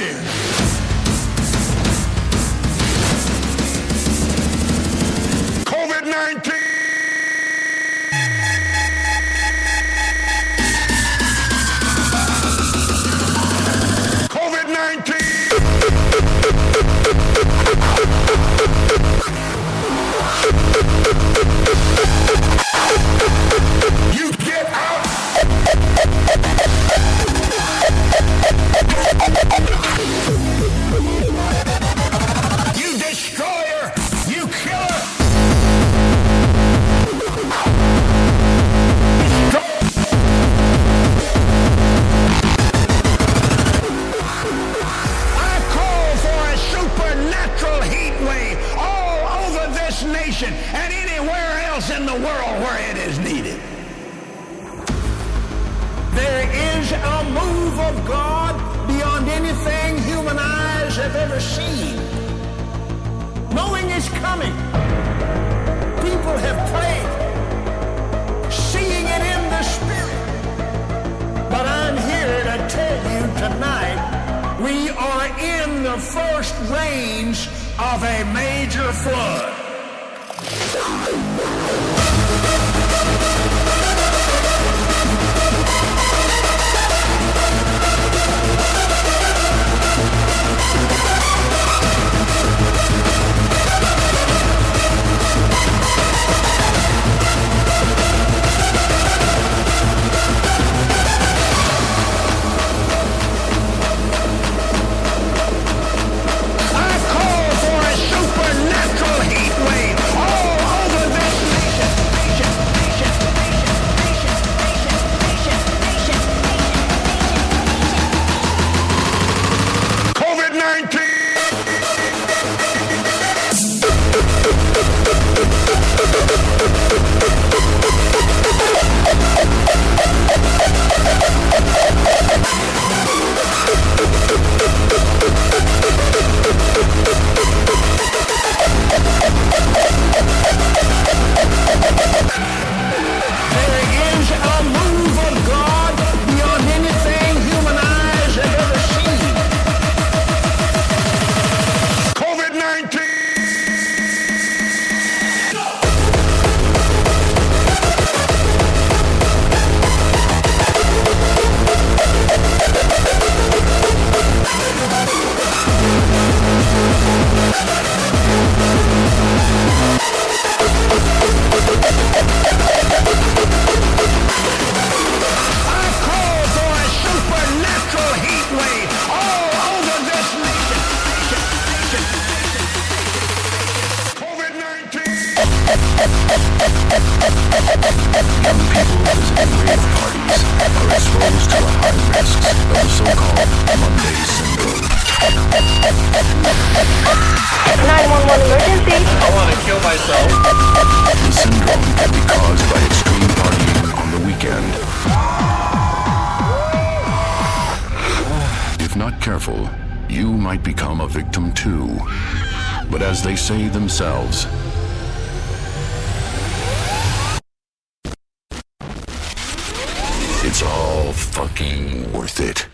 there. COVID 19! Seen. Knowing it's coming, people have prayed, seeing it in the spirit. But I'm here to tell you tonight, we are in the first range of a major flood. Myself. The syndrome can be caused by extreme partying on the weekend. If not careful, you might become a victim too. But as they say themselves, it's all fucking worth it.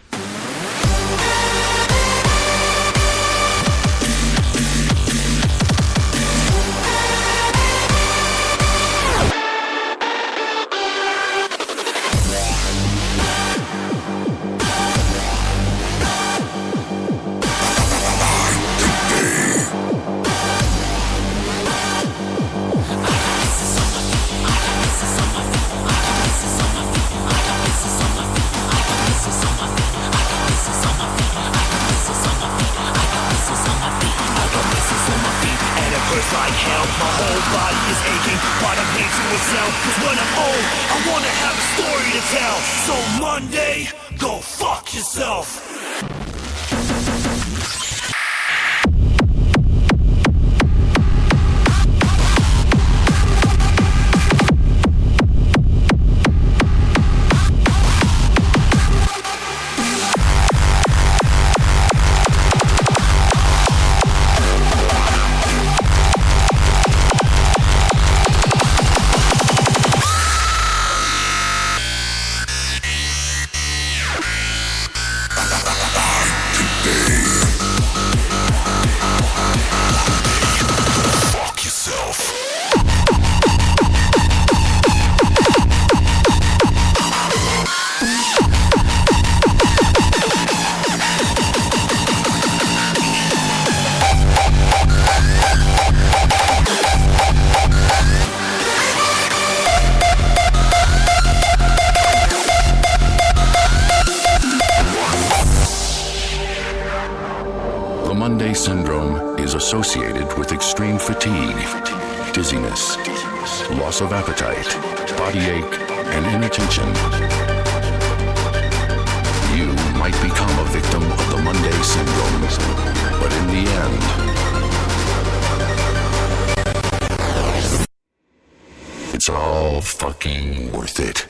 Cause when I'm old I wanna have a story to tell. So Monday, go fuck yourself fatigue, dizziness, loss of appetite, body ache, and inattention. You might become a victim of the Monday syndrome, but in the end, it's all fucking worth it.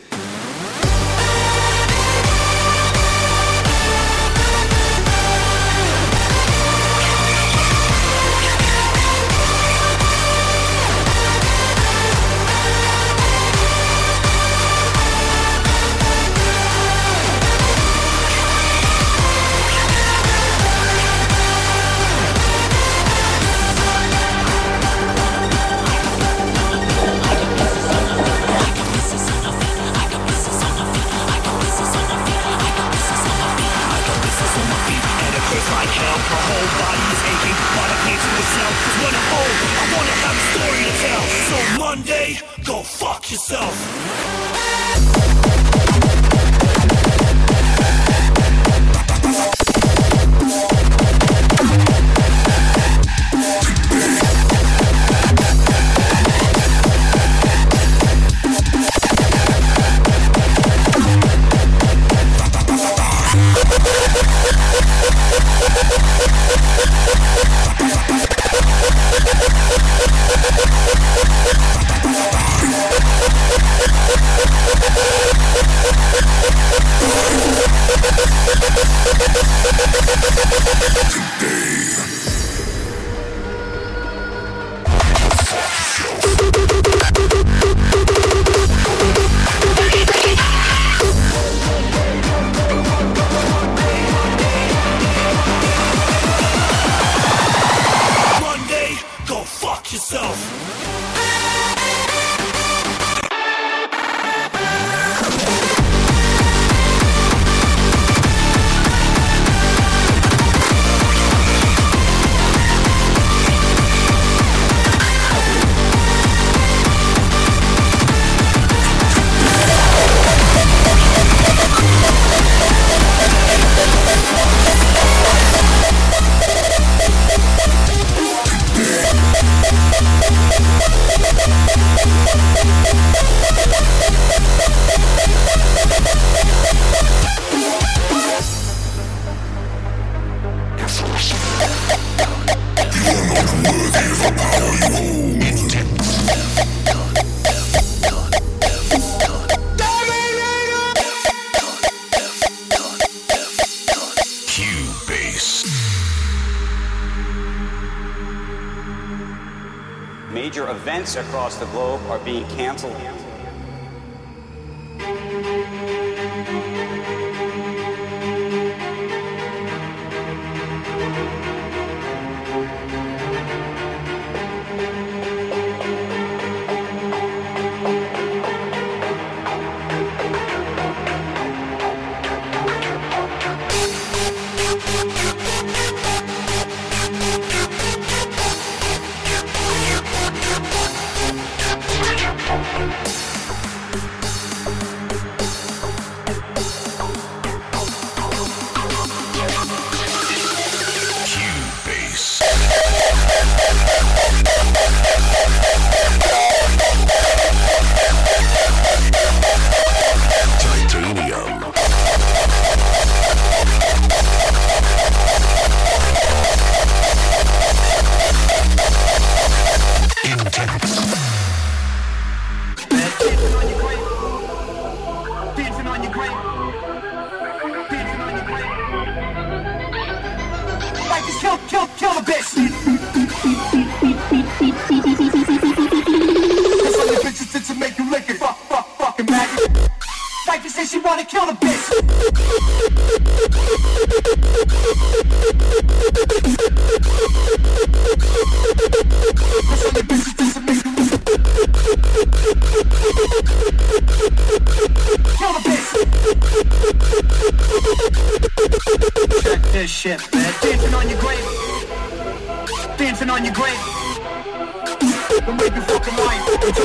Being canceled.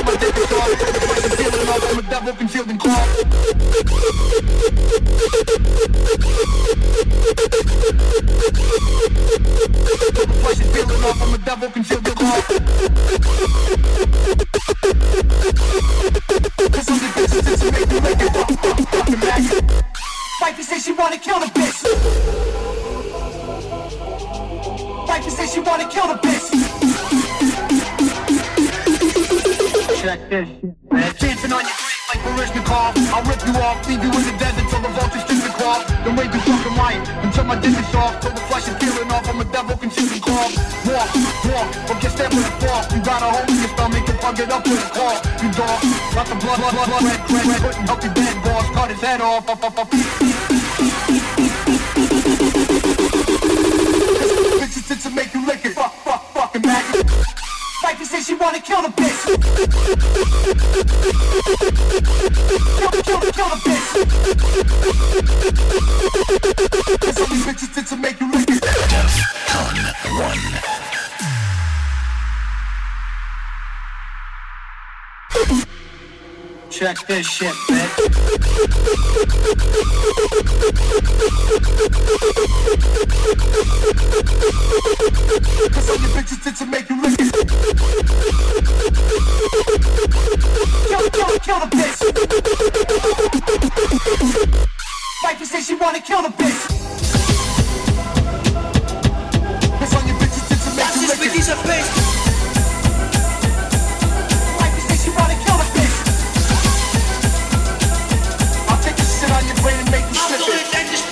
but they can talk. Fight I'm a devil concealed in cloth. Fight the feeling off, I'm a devil concealed in cloth. I'm the bitch that's make me make it fuck, fuck, fucking magic. Wifey says she wanna kill the bitch. Wifey says she wanna kill the bitch. Check this shit, man. Dancing on your grave like Baryshnikov. I'll rip you off, leave you in the desert till the vultures kiss the cloth. Then wave you fucking light until my dick is off. Till the flesh is peeling off, I'm a devil consuming claw. Walk, walk, or get stabbed with a fork. You got a hole in your stomach and plug it up with a claw. You dog, got the blood, blood, blood, blood, red, red, red, couldn't help your dead boss. Cut his head off, up, up, up. Bitch. Kill, kill, kill the bitch. There's only bitches to, to make you lick it. Con 1. Check this shit, bitch. There's only bitches to, to make your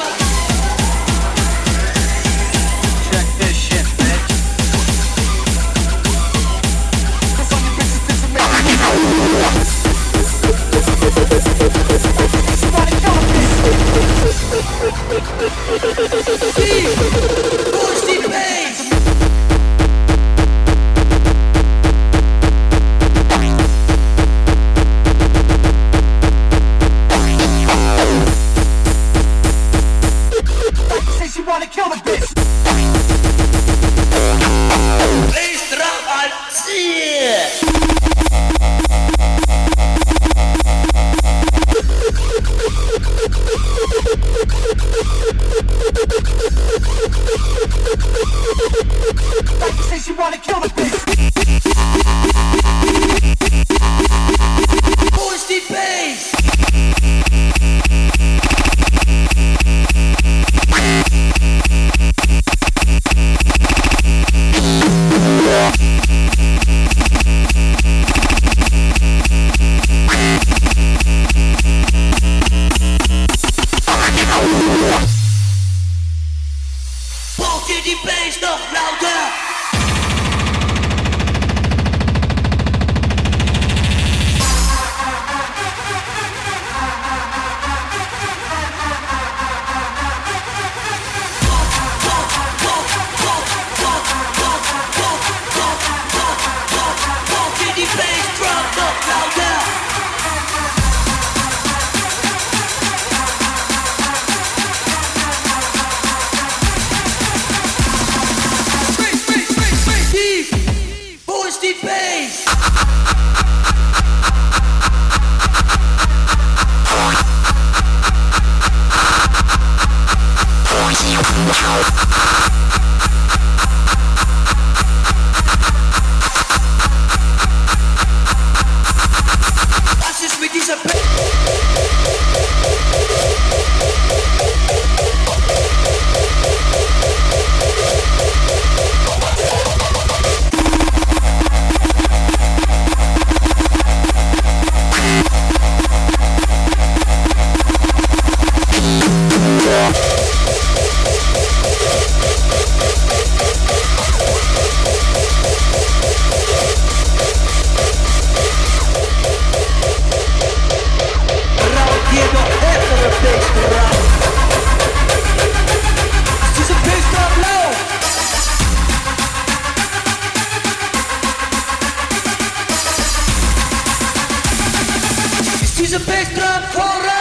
Bye. Bass? Ist diese for korrekt?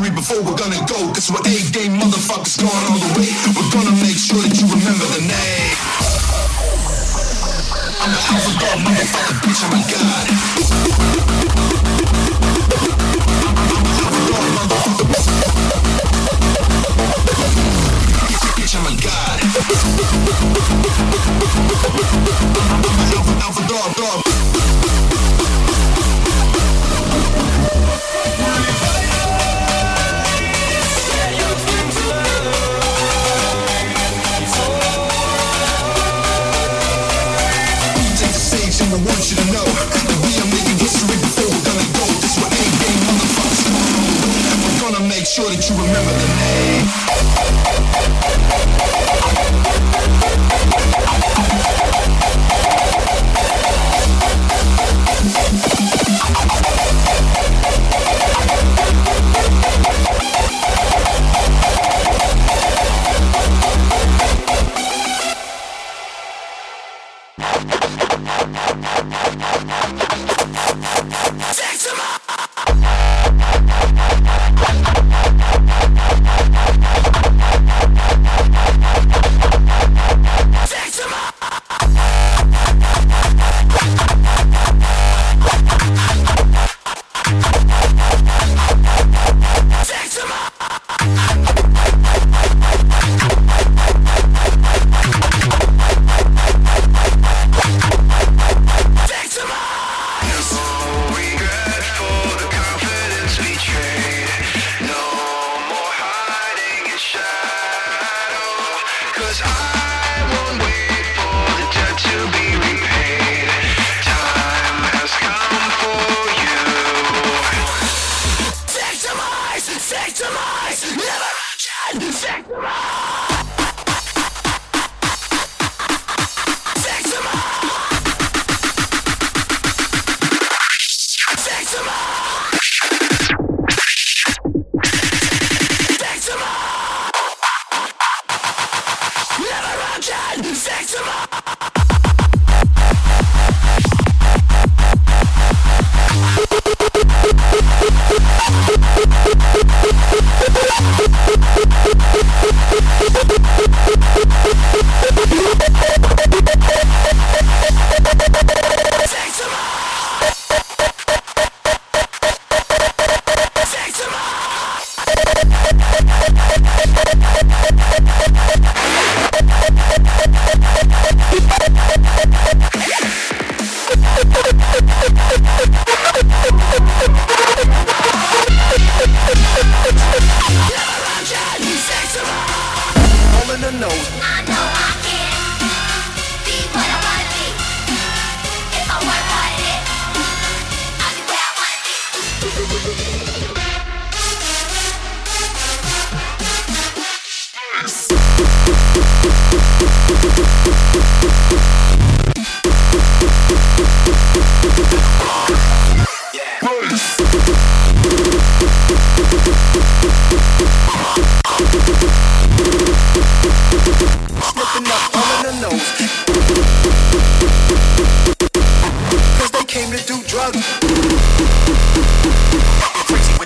Before we're gonna go. Cause we're A-game motherfuckers going all the way. We're gonna make sure that you remember the name. I'm the alpha dog motherfucker, bitch, I'm a god. Bitch, I'm a god. Victimized. Never again! Victimize! Cause they came to do drugs. Crazy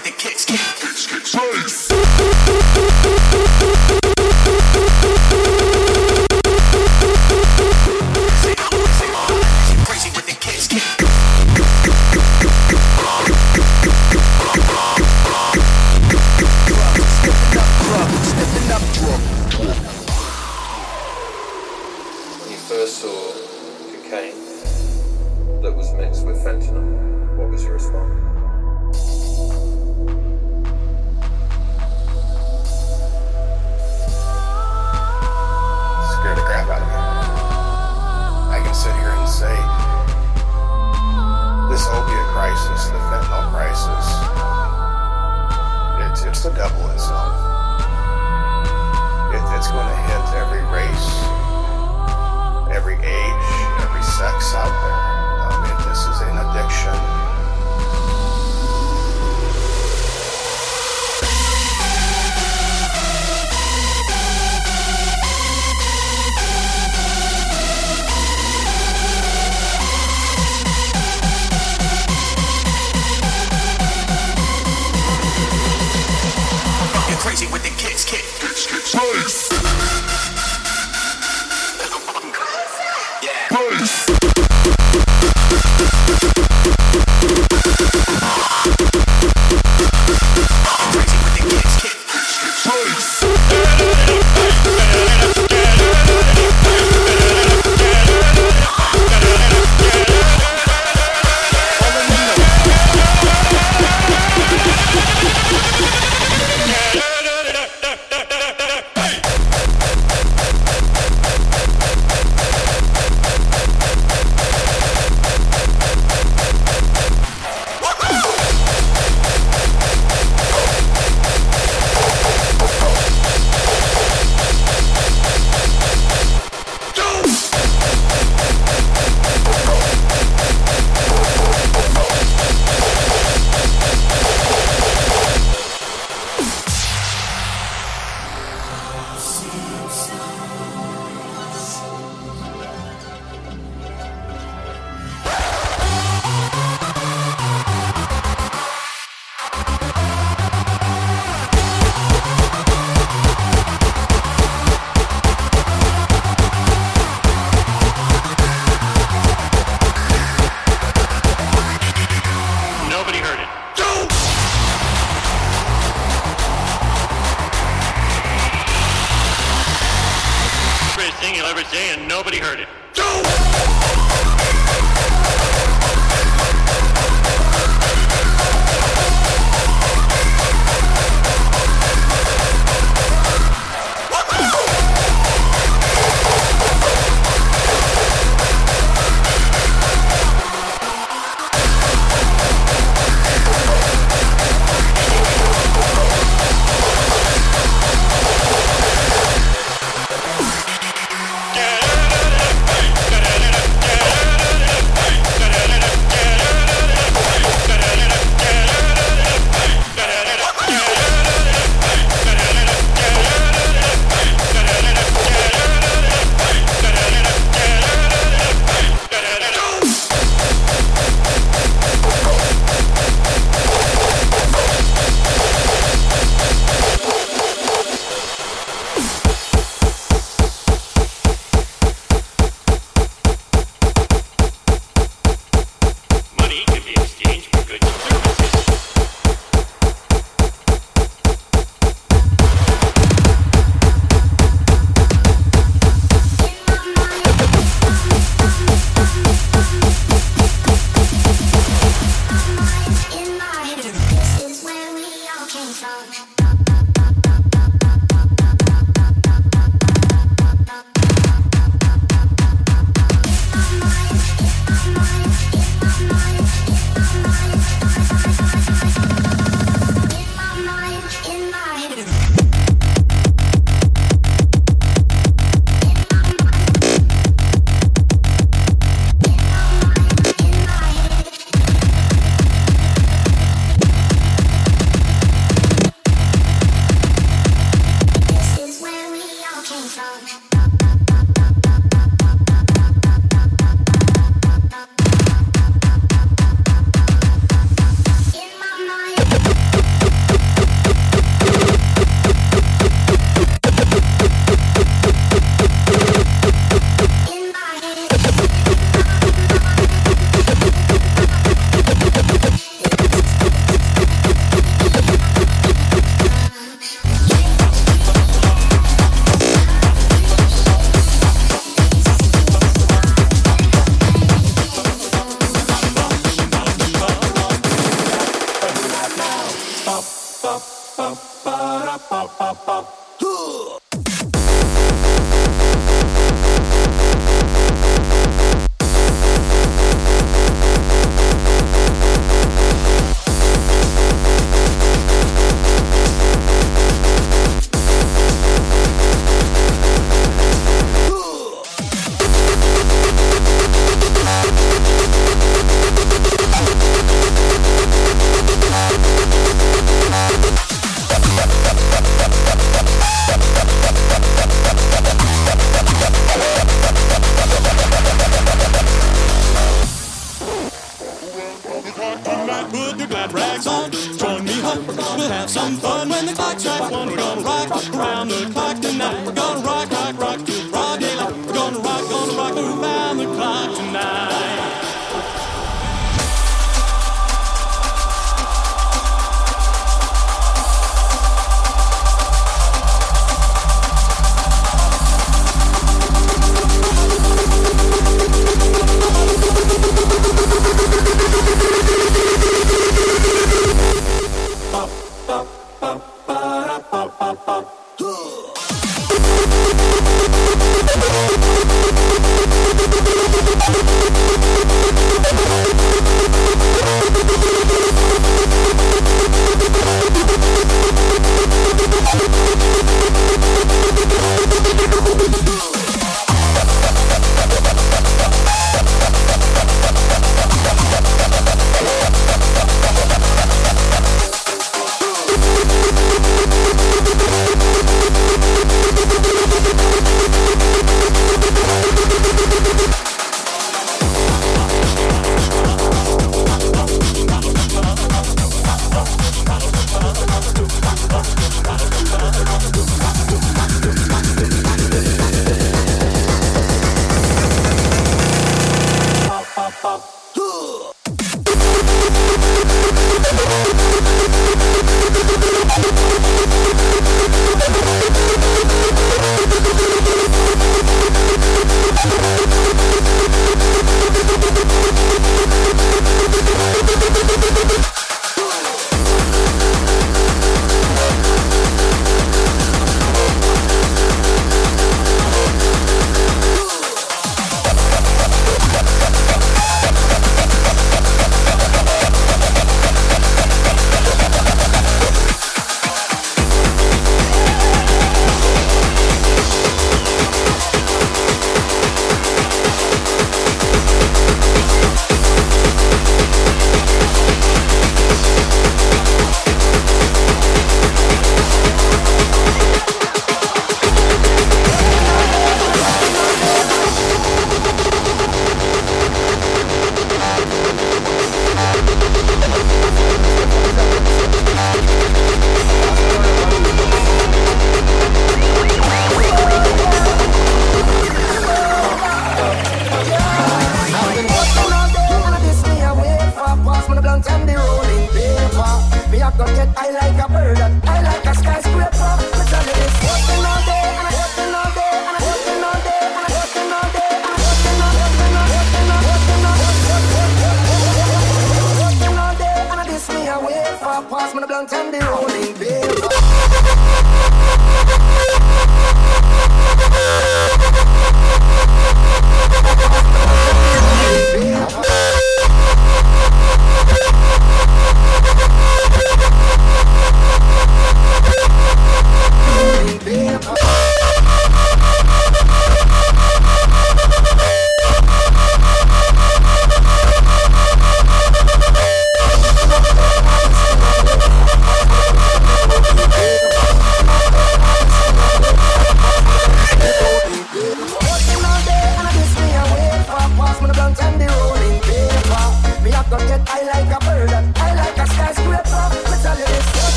开放。